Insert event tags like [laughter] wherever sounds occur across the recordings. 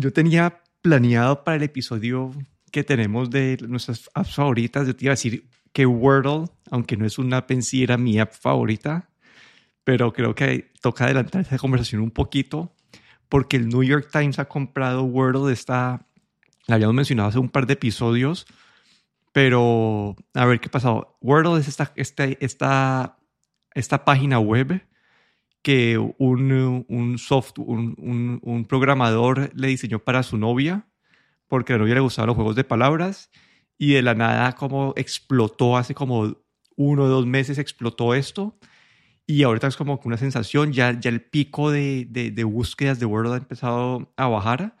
yo tenía planeado para el episodio que tenemos de nuestras apps favoritas, yo te iba a decir que Wordle, aunque no es una app en sí, era mi app favorita, pero creo que toca adelantar esa conversación un poquito porque el New York Times ha comprado Wordle, esta, la habíamos mencionado hace un par de episodios, pero a ver qué ha pasado. Wordle es esta, esta, esta, esta página web que un, un, soft, un, un, un, programador le diseñó para su novia, porque a la novia le gustaban los juegos de palabras, y de la nada como explotó hace como uno o dos meses, explotó esto, y ahorita es como una sensación, ya, ya el pico de, de, de búsquedas de Wordle ha empezado a bajar,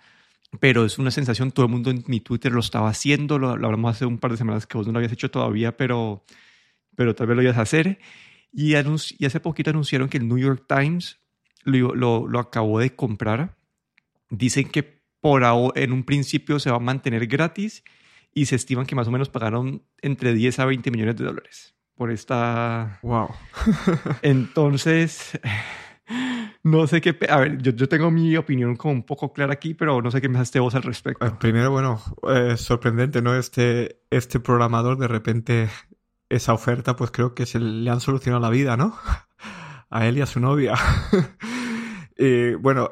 pero es una sensación, todo el mundo en mi Twitter lo estaba haciendo, lo, hablamos hace un par de semanas que vos no lo habías hecho todavía, pero, pero tal vez lo ibas a hacer. Y, y hace poquito anunciaron que el New York Times lo, lo, lo acabó de comprar. Dicen que por ahora, en un principio se va a mantener gratis y se estiman que más o menos pagaron entre 10 a 20 millones de dólares por esta... Wow. [laughs] Entonces, no sé qué... A ver, yo, yo, tengo mi opinión como un poco clara aquí, pero no sé qué me hace vos al respecto. Eh, primero, bueno, eh, sorprendente, ¿no? Este, este programador de repente, esa oferta, pues creo que se le han solucionado la vida, ¿no? [laughs] A él y a su novia. y [laughs] bueno,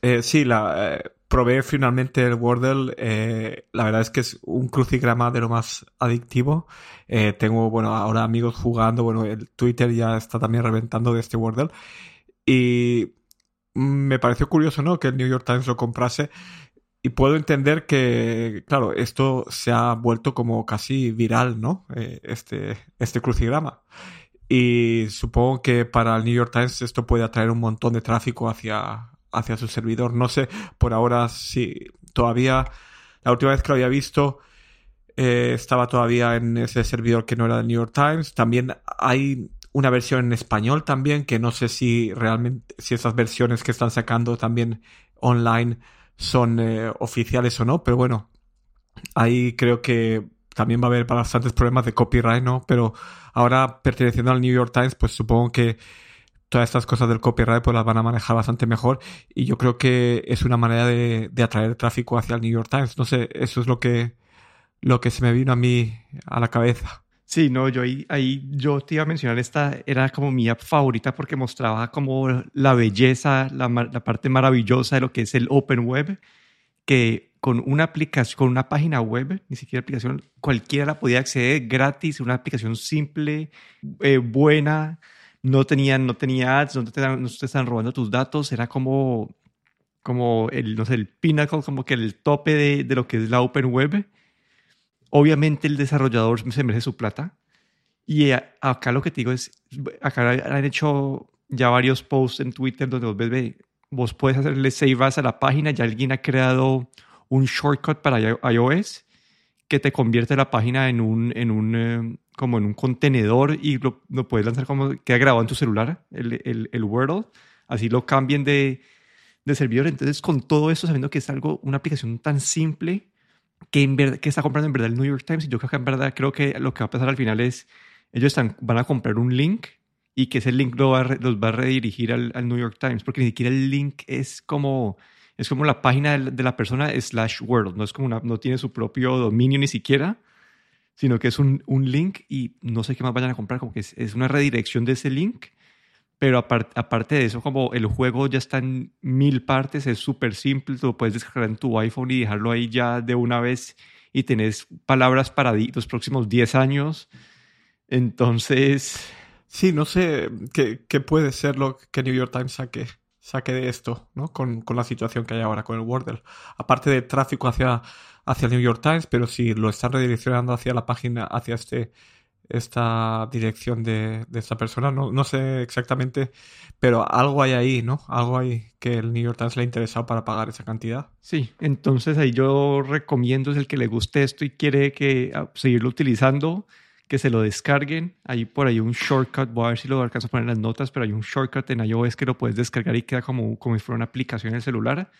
eh, sí, la, eh, probé finalmente el Wordle. Eh, la verdad es que es un crucigrama de lo más adictivo. Eh, tengo, bueno, ahora amigos jugando. Bueno, el Twitter ya está también reventando de este Wordle. Y me pareció curioso, ¿no? Que el New York Times lo comprase. Y puedo entender que, claro, esto se ha vuelto como casi viral, ¿no? Eh, este, este crucigrama. Y supongo que para el New York Times esto puede atraer un montón de tráfico hacia, hacia su servidor. No sé por ahora si todavía, la última vez que lo había visto, eh, estaba todavía en ese servidor que no era del New York Times. También hay una versión en español también, que no sé si realmente, si esas versiones que están sacando también online son eh, oficiales o no, pero bueno, ahí creo que también va a haber bastantes problemas de copyright, ¿no? Pero ahora perteneciendo al New York Times, pues supongo que todas estas cosas del copyright pues las van a manejar bastante mejor y yo creo que es una manera de, de, atraer tráfico hacia el New York Times. No sé, eso es lo que, lo que se me vino a mí a la cabeza. Sí, no, yo ahí, ahí yo te iba a mencionar, esta era como mi favorita porque mostraba como la belleza, la, la parte maravillosa de lo que es el Open Web, que con una aplicación, con una página web, ni siquiera aplicación, cualquiera la podía acceder gratis, una aplicación simple, eh, buena, no tenían, no tenía ads, no te, no te están robando tus datos, era como, como el, no sé, el pinnacle, como que el tope de, de lo que es la open web. Obviamente el desarrollador se merece su plata. Y acá lo que te digo es, acá han hecho ya varios posts en Twitter donde vos ves, vos puedes hacerle save as a la página, ya alguien ha creado un shortcut para iOS que te convierte la página en un, en un, eh, como en un contenedor y lo, lo, puedes lanzar como queda grabado en tu celular, el, el, el Wordle. Así lo cambien de, de servidor. Entonces, con todo eso, sabiendo que es algo, una aplicación tan simple que, está comprando en verdad el New York Times, y yo creo que en verdad creo que lo que va a pasar al final es, ellos están, van a comprar un link y que ese link va los va a redirigir al, New York Times, porque ni siquiera el link es como es como la página de la persona slash world, no es como no tiene su propio dominio ni siquiera, sino que es un, un link y no sé qué más vayan a comprar, como que es una redirección de ese link, pero aparte, aparte de eso, como el juego ya está en mil partes, es súper simple, tú lo puedes descargar en tu iPhone y dejarlo ahí ya de una vez y tenés palabras para los próximos 10 años. Entonces... Sí, no sé qué, qué puede ser lo que New York Times saque saque de esto, ¿no? Con, con, la situación que hay ahora con el Wordle. Aparte de tráfico hacia, hacia el New York Times, pero si lo están redireccionando hacia la página, hacia este, esta dirección de, de esta persona, no, no, sé exactamente, pero algo hay ahí, ¿no? Algo hay que el New York Times le ha interesado para pagar esa cantidad. Sí, entonces ahí yo recomiendo es el que le guste esto y quiere que ah, seguirlo utilizando que se lo descarguen. Hay por ahí un shortcut, voy a ver si lo alcanzo a poner en las notas, pero hay un shortcut en iOS que lo puedes descargar y queda como, como si fuera una aplicación en el celular.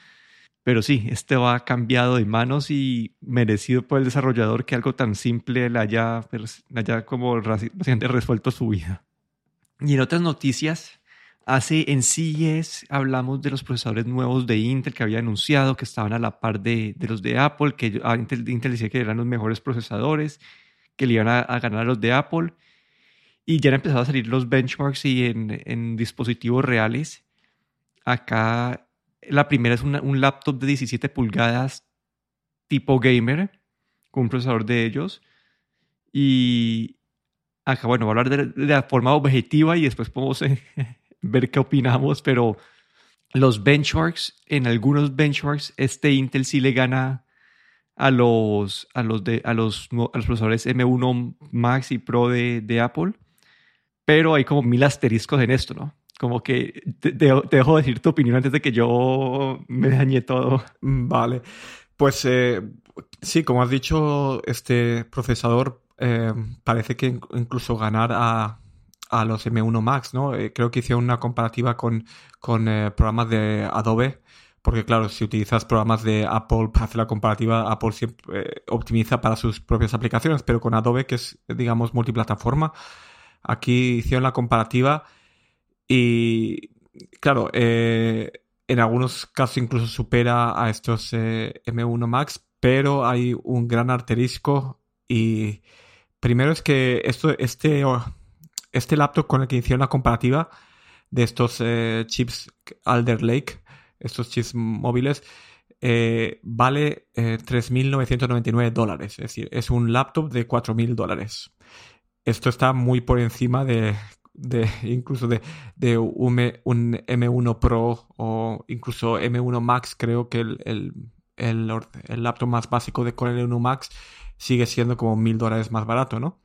Pero sí, este va cambiado de manos y merecido por el desarrollador que algo tan simple le haya, le haya como resuelto su vida. Y en otras noticias, hace en CES hablamos de los procesadores nuevos de Intel que había anunciado que estaban a la par de, de los de Apple, que ah, Intel, Intel, decía que eran los mejores procesadores, que le iban a, a, ganar a los de Apple. Y ya han empezado a salir los benchmarks y en, en dispositivos reales. Acá la primera es una, un laptop de 17 pulgadas tipo gamer, con un procesador de ellos. Y acá, bueno, voy a hablar de, de la forma objetiva y después podemos eh, [laughs] ver qué opinamos, pero los benchmarks, en algunos benchmarks, este Intel sí le gana a los, a los, de, a los, procesadores M1 Max y Pro de, de Apple, pero hay como mil asteriscos en esto, ¿no? Como que te, dejo decir tu opinión antes de que yo me dañe todo. Vale. Pues eh, sí, como has dicho, este procesador eh, parece que incluso ganar a, a los M1 Max, ¿no? Eh, creo que hicieron una comparativa con, con eh, programas de Adobe, porque claro, si utilizas programas de Apple para hacer la comparativa, Apple siempre optimiza para sus propias aplicaciones, pero con Adobe, que es, digamos, multiplataforma, aquí hicieron la comparativa y, claro, eh, en algunos casos incluso supera a estos M1 Max, pero hay un gran arterisco y primero es que esto, este este laptop con el que hicieron la comparativa de estos eh, chips Alder Lake, estos chips móviles, eh, vale eh, 3.999 dólares. Es decir, es un laptop de 4.000 dólares. Esto está muy por encima de, de [laughs] incluso de, de un, un, M1 Pro o incluso M1 Max. Creo que el, el, el, laptop más básico de Core M1 Max sigue siendo como 1.000 dólares más barato, ¿no?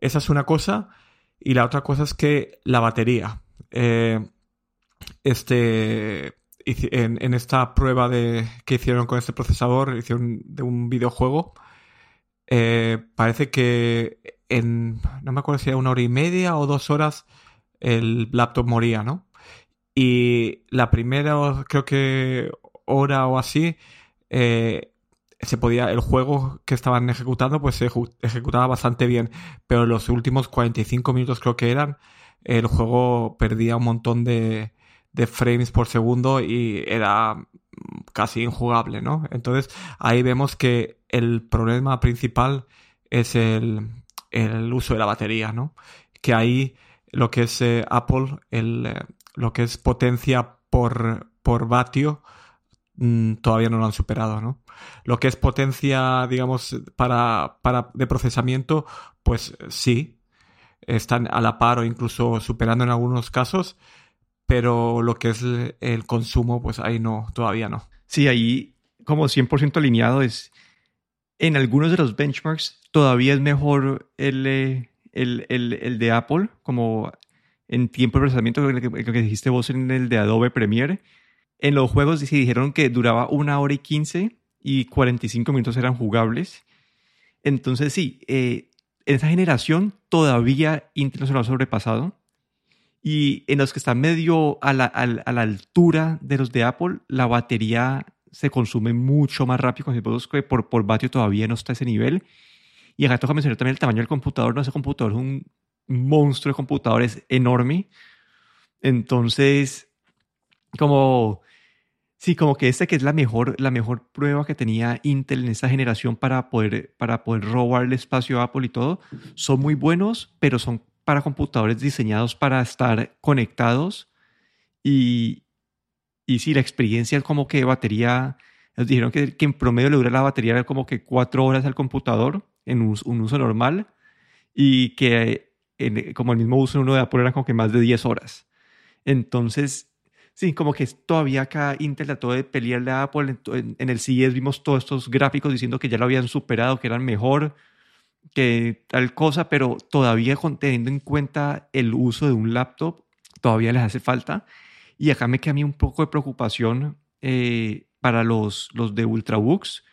Esa es una cosa. Y la otra cosa es que la batería. Eh, este, en, en, esta prueba de, que hicieron con este procesador, hicieron de un videojuego, eh, parece que en, no me acuerdo si era una hora y media o dos horas, el laptop moría, ¿no? Y la primera, creo que hora o así, eh, se podía, el juego que estaban ejecutando, pues se ejecutaba bastante bien, pero los últimos 45 minutos creo que eran, el juego perdía un montón de, de frames por segundo y era casi injugable, ¿no? Entonces ahí vemos que el problema principal es el, el uso de la batería, ¿no? Que ahí lo que es eh, Apple, el, eh, lo que es potencia por, por vatio, mmm, todavía no lo han superado, ¿no? Lo que es potencia, digamos, para, para de procesamiento, pues sí, están a la par o incluso superando en algunos casos, pero lo que es el consumo, pues ahí no, todavía no. Sí, ahí como 100% alineado es, en algunos de los benchmarks todavía es mejor el, el, el, el de Apple, como en tiempo de procesamiento, lo que, dijiste vos en el de Adobe Premiere. En los juegos sí dijeron que duraba una hora y 15 y 45 minutos eran jugables. Entonces sí, eh, en esa generación todavía Intel no ha sobrepasado. Y en los que están medio a la, a, la, altura de los de Apple, la batería se consume mucho más rápido con que por, por vatio todavía no está ese nivel. Y acá toca mencionar también el tamaño del computador. No, ese computador es un monstruo de computador, es enorme. Entonces, como Sí, como que esta que es la mejor, la mejor prueba que tenía Intel en esta generación para poder, para poder robar el espacio a Apple y todo, son muy buenos, pero son para computadores diseñados para estar conectados y, y sí, la experiencia es como que batería, nos dijeron que, que en promedio le dura la batería como que cuatro horas al computador en un, uso normal y que como el mismo uso en uno de Apple era como que más de 10 horas. Entonces, Sí, como que todavía acá Intel trató de pelearle a Apple. En, en, el CES vimos todos estos gráficos diciendo que ya lo habían superado, que eran mejor que tal cosa, pero todavía teniendo en cuenta el uso de un laptop, todavía les hace falta. Y acá me queda a mí un poco de preocupación eh, para los, los de Ultrabooks.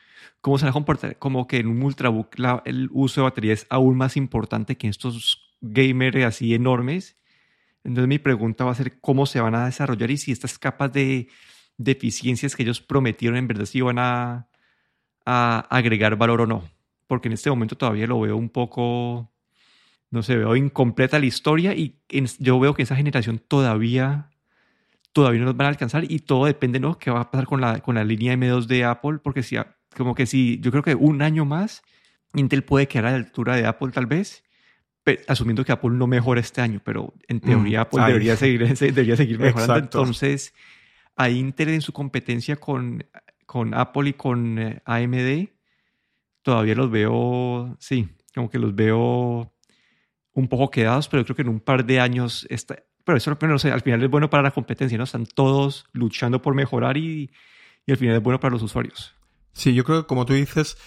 ¿Cómo se va a comportar? Como que en un Ultrabook la, el uso de batería es aún más importante que en estos gamers así enormes entonces mi pregunta va a ser cómo se van a desarrollar y si estas capas de, deficiencias que ellos prometieron en verdad si van a, a, agregar valor o no. Porque en este momento todavía lo veo un poco no sé, veo incompleta la historia y yo veo que esa generación todavía, todavía no nos van a alcanzar y todo depende, ¿no? ¿Qué va a pasar con la, con la línea M2 de Apple? Porque si, como que si, yo creo que un año más, Intel puede quedar a la altura de Apple tal vez, asumiendo que Apple no mejora este año, pero en mm, teoría Apple debería seguir, debería seguir mejorando. Entonces, a Intel en su competencia con, con Apple y con eh, AMD, todavía los veo, sí, como que los veo un poco quedados, pero creo que en un par de años, está, pero eso sé, al final es bueno para la competencia, ¿no? Están todos luchando por mejorar y, al final es bueno para los usuarios. Sí, yo creo que como tú dices,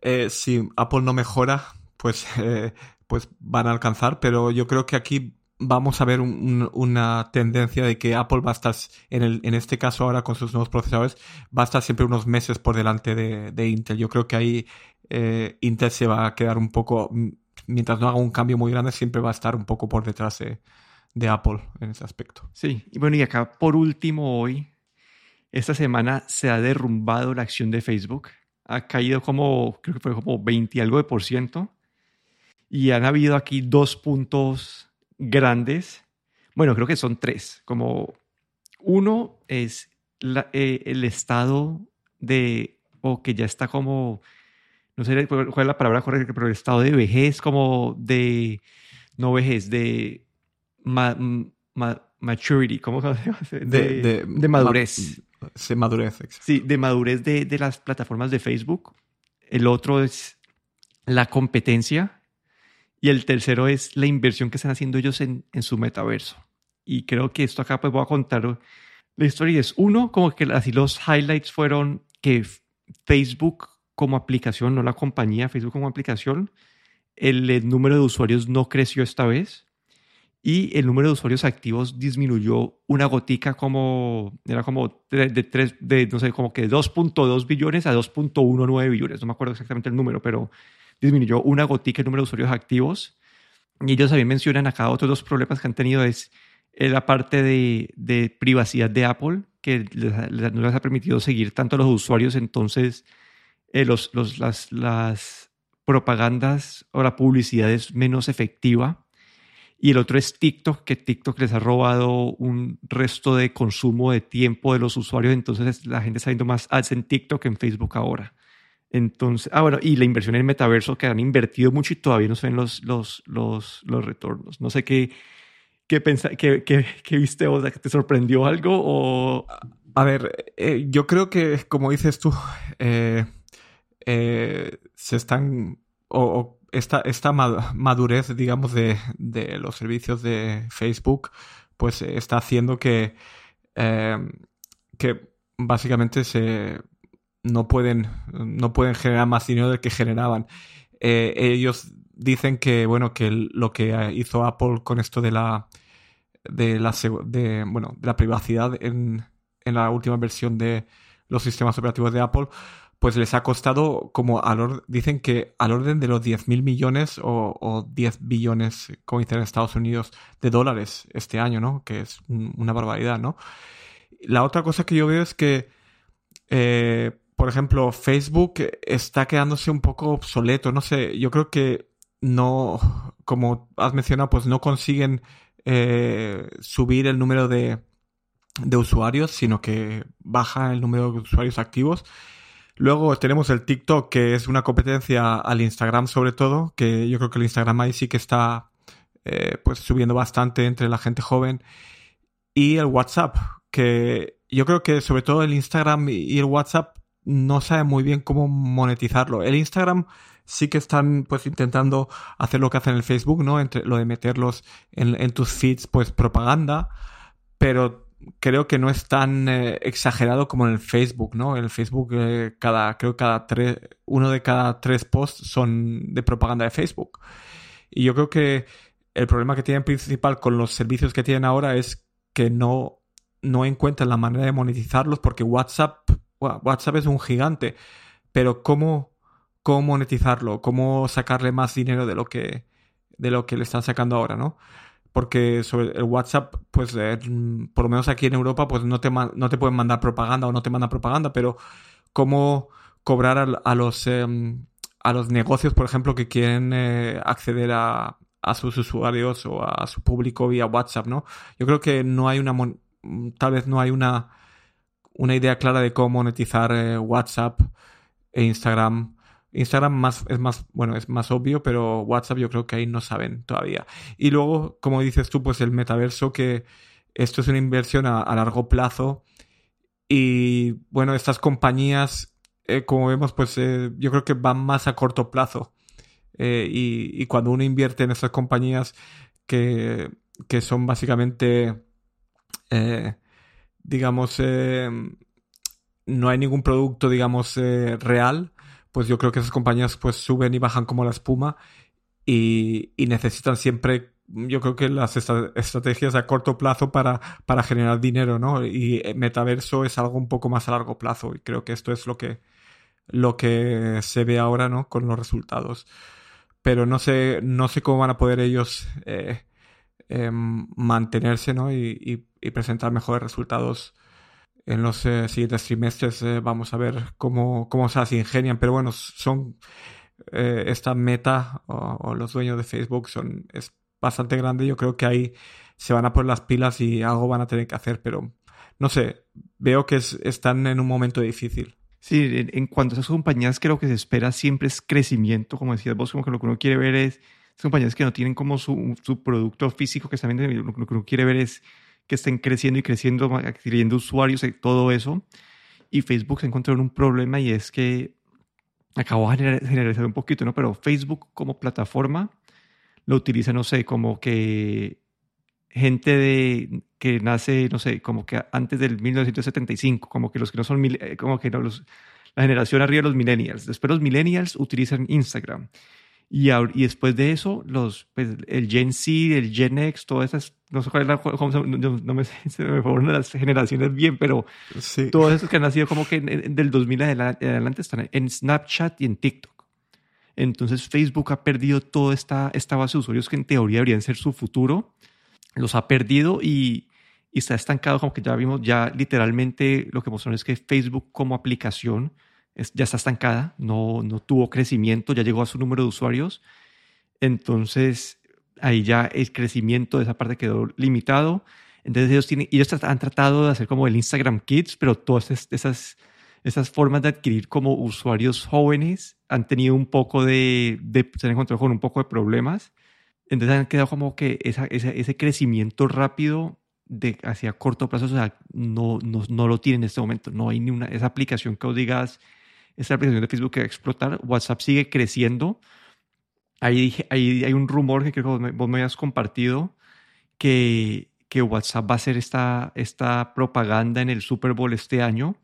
eh, si Apple no mejora, pues, [laughs] eh, pues van a alcanzar, pero yo creo que aquí vamos a ver una tendencia de que Apple va a estar, en este caso ahora con sus nuevos procesadores, va a estar siempre unos meses por delante de, Intel. Yo creo que ahí eh, Intel se va a quedar un poco, mientras no haga un cambio muy grande, siempre va a estar un poco por detrás de, de Apple en ese aspecto. Sí, y bueno, y acá por último hoy, esta semana se ha derrumbado la acción de Facebook. Ha caído como, creo que fue como 20 y algo de por ciento. Y han habido aquí dos puntos grandes. Bueno, creo que son tres. Como uno es eh, el estado de, o que ya está como, no sé cuál es la palabra correcta, pero el estado de vejez, como de, no vejez, de maturity, ¿cómo se llama? De, de, madurez. sí, madurez, Sí, de madurez de, de las plataformas de Facebook. El otro es la competencia y el tercero es la inversión que están haciendo ellos en, en su metaverso. Y creo que esto acá pues voy a contar la historia. Es uno, como que así los highlights fueron que Facebook como aplicación, no la compañía, Facebook como aplicación, el, número de usuarios no creció esta vez y el número de usuarios activos disminuyó una gotica como, era como de, de, de no sé, como que 2.2 billones a 2.19 billones, no me acuerdo exactamente el número, pero disminuyó una gotica el número de usuarios activos. Y ellos también mencionan acá otros dos problemas que han tenido es eh, la parte de, de privacidad de Apple, que no les ha permitido seguir tanto a los usuarios, entonces eh, los, los, las, las propagandas o la publicidad es menos efectiva. Y el otro es TikTok, que TikTok les ha robado un resto de consumo de tiempo de los usuarios, entonces la gente está viendo más ads en TikTok que en Facebook ahora. Entonces, ah, bueno, y la inversión en el metaverso que han invertido mucho y todavía no se ven los, los, los, los retornos. No sé qué, qué, qué, qué, viste vos, te sorprendió algo o... A ver, eh, yo creo que, como dices tú, eh, eh, se están, esta, esta, madurez, digamos, de, de, los servicios de Facebook, pues está haciendo que, que básicamente se no pueden, no pueden generar más dinero del que generaban. Eh, ellos dicen que, bueno, que lo que hizo Apple con esto de la, de la, bueno, de la privacidad en, en la última versión de los sistemas operativos de Apple, pues les ha costado como al dicen que al orden de los 10 mil millones o, o, 10 billones, como dicen en Estados Unidos, de dólares este año, ¿no? Que es una barbaridad, ¿no? La otra cosa que yo veo es que eh, por ejemplo, Facebook está quedándose un poco obsoleto. No sé, yo creo que no, como has mencionado, pues no consiguen eh, subir el número de, de usuarios, sino que baja el número de usuarios activos. Luego tenemos el TikTok, que es una competencia al Instagram sobre todo, que yo creo que el Instagram ahí sí que está eh, pues subiendo bastante entre la gente joven. Y el WhatsApp, que yo creo que sobre todo el Instagram y el WhatsApp no sabe muy bien cómo monetizarlo. El Instagram sí que están pues intentando hacer lo que hacen en el Facebook, ¿no? Entre lo de meterlos en, tus feeds, pues propaganda, pero creo que no es tan eh, exagerado como en el Facebook, ¿no? En el Facebook eh, cada, creo que cada tres, uno de cada tres posts son de propaganda de Facebook. Y yo creo que el problema que tienen principal con los servicios que tienen ahora es que no, no encuentran la manera de monetizarlos porque WhatsApp WhatsApp es un gigante, pero ¿cómo, cómo monetizarlo? ¿Cómo sacarle más dinero de lo que, de lo que le están sacando ahora, no? Porque sobre el WhatsApp, pues eh, por lo menos aquí en Europa, pues no te, no te pueden mandar propaganda o no te mandan propaganda, pero ¿cómo cobrar a, los, em, a los negocios, por ejemplo, que quieren eh, acceder a, a sus usuarios o a su público vía WhatsApp, ¿no? Yo creo que no hay una, tal vez no hay una, una idea clara de cómo monetizar eh, WhatsApp e Instagram. Instagram más, es más, bueno, es más obvio, pero WhatsApp yo creo que ahí no saben todavía. Y luego, como dices tú, pues el metaverso, que esto es una inversión a, largo plazo. Y bueno, estas compañías, eh, como vemos, pues eh, yo creo que van más a corto plazo. y, y, cuando uno invierte en estas compañías que, que son básicamente digamos, eh, no hay ningún producto, digamos, eh, real, pues yo creo que esas compañías pues suben y bajan como la espuma y, necesitan siempre, yo creo que las estrategias a corto plazo para, para generar dinero, ¿no? Y eh, metaverso es algo un poco más a largo plazo y creo que esto es lo que, lo que se ve ahora, ¿no? Con los resultados. Pero no sé, no sé cómo van a poder ellos em, mantenerse, ¿no? y presentar mejores resultados en los eh, siguientes trimestres. Eh, vamos a ver cómo, cómo se las ingenian, pero bueno, son eh, esta meta o, los dueños de Facebook son es bastante grande. Yo creo que ahí se van a poner las pilas y algo van a tener que hacer, pero no sé, veo que están en un momento difícil. Sí, en, cuanto a esas compañías, creo que se espera siempre es crecimiento, como decías vos, como que lo que uno quiere ver es, esas compañías que no tienen como su, su producto físico, que también lo que uno quiere ver es que estén creciendo y creciendo, adquiriendo usuarios y todo eso. Y Facebook se encontró en un problema y es que acabó de generalizar un poquito, ¿no? Pero Facebook como plataforma lo utiliza, no sé, como que gente de, que nace, no sé, como que antes del 1975, como que los que no son, eh, como que no, los, la generación arriba de los millennials. Después los millennials utilizan Instagram. Y, y después de eso, los, pues, el Gen Z, el Gen X, todas esas, no sé cuál es la, no, me, [laughs] se me fueron las generaciones bien, pero todos esos que han nacido como que del 2000 adelante están en Snapchat y en TikTok. Entonces Facebook ha perdido toda esta, esta base de usuarios que en teoría deberían ser su futuro. Los ha perdido y, y está estancado, como que ya vimos, ya literalmente lo que mostraron es que Facebook como aplicación ya está estancada, no, no tuvo crecimiento, ya llegó a su número de usuarios. Entonces, ahí ya el crecimiento de esa parte quedó limitado. Entonces, ellos, tienen, ellos han tratado de hacer como el Instagram Kids, pero todas esas, esas formas de adquirir como usuarios jóvenes han tenido un poco de, de se han encontrado con un poco de problemas. Entonces, han quedado como que esa, ese crecimiento rápido de hacia corto plazo, o sea, no, no, no, lo tiene en este momento. No hay ni una, esa aplicación que os digas, esta aplicación de Facebook que va a explotar. WhatsApp sigue creciendo. Ahí, ahí hay un rumor que creo que vos me, habías compartido que, que WhatsApp va a hacer esta, esta propaganda en el Super Bowl este año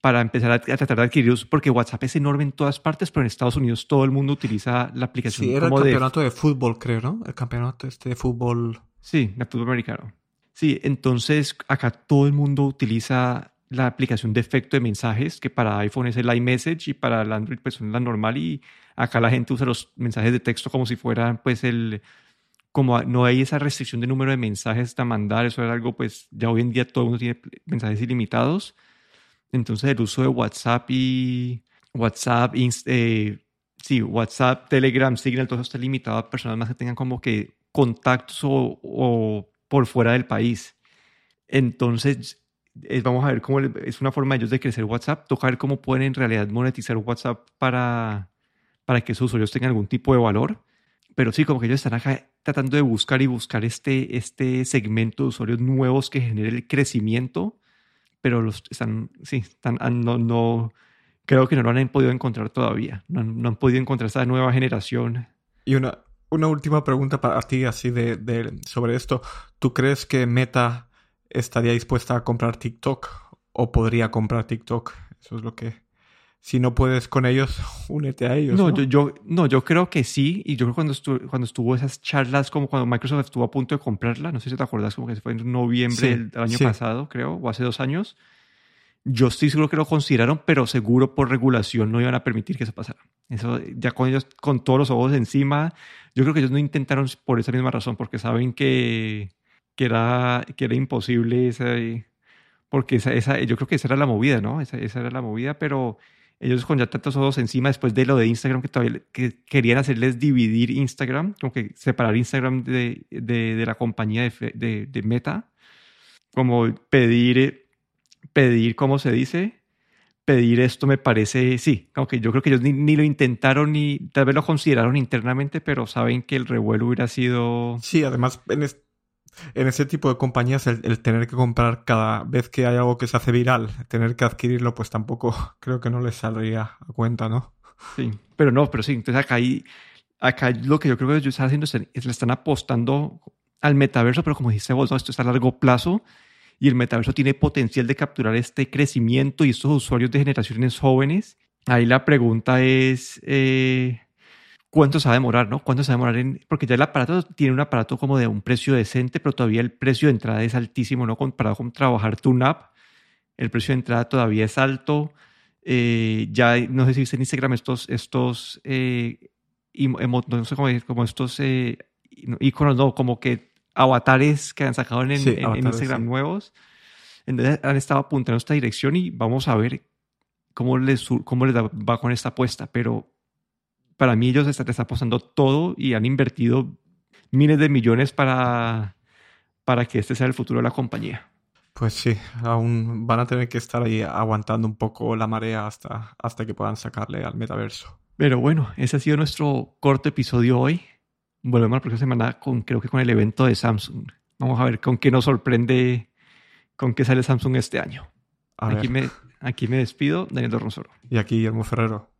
para empezar a, tratar de adquirir porque WhatsApp es enorme en todas partes, pero en Estados Unidos todo el mundo utiliza la aplicación. Sí, era el campeonato de... fútbol, creo, ¿no? El campeonato este de fútbol. Sí, de fútbol americano. Sí, entonces acá todo el mundo utiliza la aplicación de efecto de mensajes, que para iPhone es el iMessage y para el Android pues es la normal y acá la gente usa los mensajes de texto como si fueran pues el como no hay esa restricción de número de mensajes a mandar, eso es algo pues ya hoy en día todo el mundo tiene mensajes ilimitados. Entonces el uso de WhatsApp y WhatsApp, eh, sí, WhatsApp, Telegram, Signal, todo eso está limitado a personas más que tengan como que contactos o por fuera del país. Entonces vamos a ver cómo es una forma de ellos de crecer WhatsApp, toca ver cómo pueden en realidad monetizar WhatsApp para, para que sus usuarios tengan algún tipo de valor. Pero sí, como que ellos están acá tratando de buscar y buscar este, este segmento de usuarios nuevos que genere el crecimiento, pero los están, sí, están, ah, no, no, creo que no lo han podido encontrar todavía, no no han podido encontrar esa nueva generación. Y una, una última pregunta para ti, así de, de, sobre esto. ¿Tú crees que Meta estaría dispuesta a comprar TikTok o podría comprar TikTok. Eso es lo que... Si no puedes con ellos, [laughs] únete a ellos. No, Yo, yo, no yo creo que sí. Y yo creo que cuando estuvo, cuando estuvo esas charlas, como cuando Microsoft estuvo a punto de comprarla, no sé si te acuerdas, como que fue en noviembre del año pasado, creo, o hace dos años. Yo estoy seguro que lo consideraron, pero seguro por regulación no iban a permitir que eso pasara. Eso, ya con ellos, con todos los ojos encima, yo creo que ellos no intentaron por esa misma razón, porque saben que, que era, que era imposible esa, porque esa, esa, yo creo que esa era la movida, ¿no? Esa, esa era la movida, pero ellos con ya tantos ojos encima después de lo de Instagram que todavía que querían hacerles dividir Instagram, como que separar Instagram de, de, de la compañía de, de, de, Meta, como pedir, pedir, ¿cómo se dice? Pedir esto me parece, sí, aunque yo creo que ellos ni, ni, lo intentaron ni tal vez lo consideraron internamente, pero saben que el revuelo hubiera sido... Sí, además en, este en ese tipo de compañías el, tener que comprar cada vez que hay algo que se hace viral, tener que adquirirlo, pues tampoco [laughs] creo que no les saldría a cuenta, ¿no? Sí, pero no, pero sí, entonces acá hay, acá lo que yo creo que ellos están haciendo es, le están apostando al metaverso, pero como dice vos, esto es a largo plazo y el metaverso tiene potencial de capturar este crecimiento y estos usuarios de generaciones jóvenes. Ahí la pregunta es, eh, cuánto se va a demorar, ¿no? ¿Cuánto se va a demorar en...? Porque ya el aparato tiene un aparato como de un precio decente, pero todavía el precio de entrada es altísimo, ¿no? Comparado con trabajar tu app, el precio de entrada todavía es alto. Eh, ya, no sé si viste en Instagram estos, estos, eh, no sé cómo, como estos eh, iconos, no, como que avatares que han sacado en, Instagram nuevos. Entonces han estado apuntando esta dirección y vamos a ver cómo les, cómo les va con esta apuesta, pero para mí ellos están, apostando todo y han invertido miles de millones para, para que este sea el futuro de la compañía. Pues sí, aún van a tener que estar ahí aguantando un poco la marea hasta, hasta que puedan sacarle al metaverso. Pero bueno, ese ha sido nuestro corto episodio hoy. Volvemos la próxima semana con, creo que con el evento de Samsung. Vamos a ver con qué nos sorprende, con qué sale Samsung este año. aquí me, aquí me despido, Daniel Rosoro. Y aquí Guillermo Ferrero.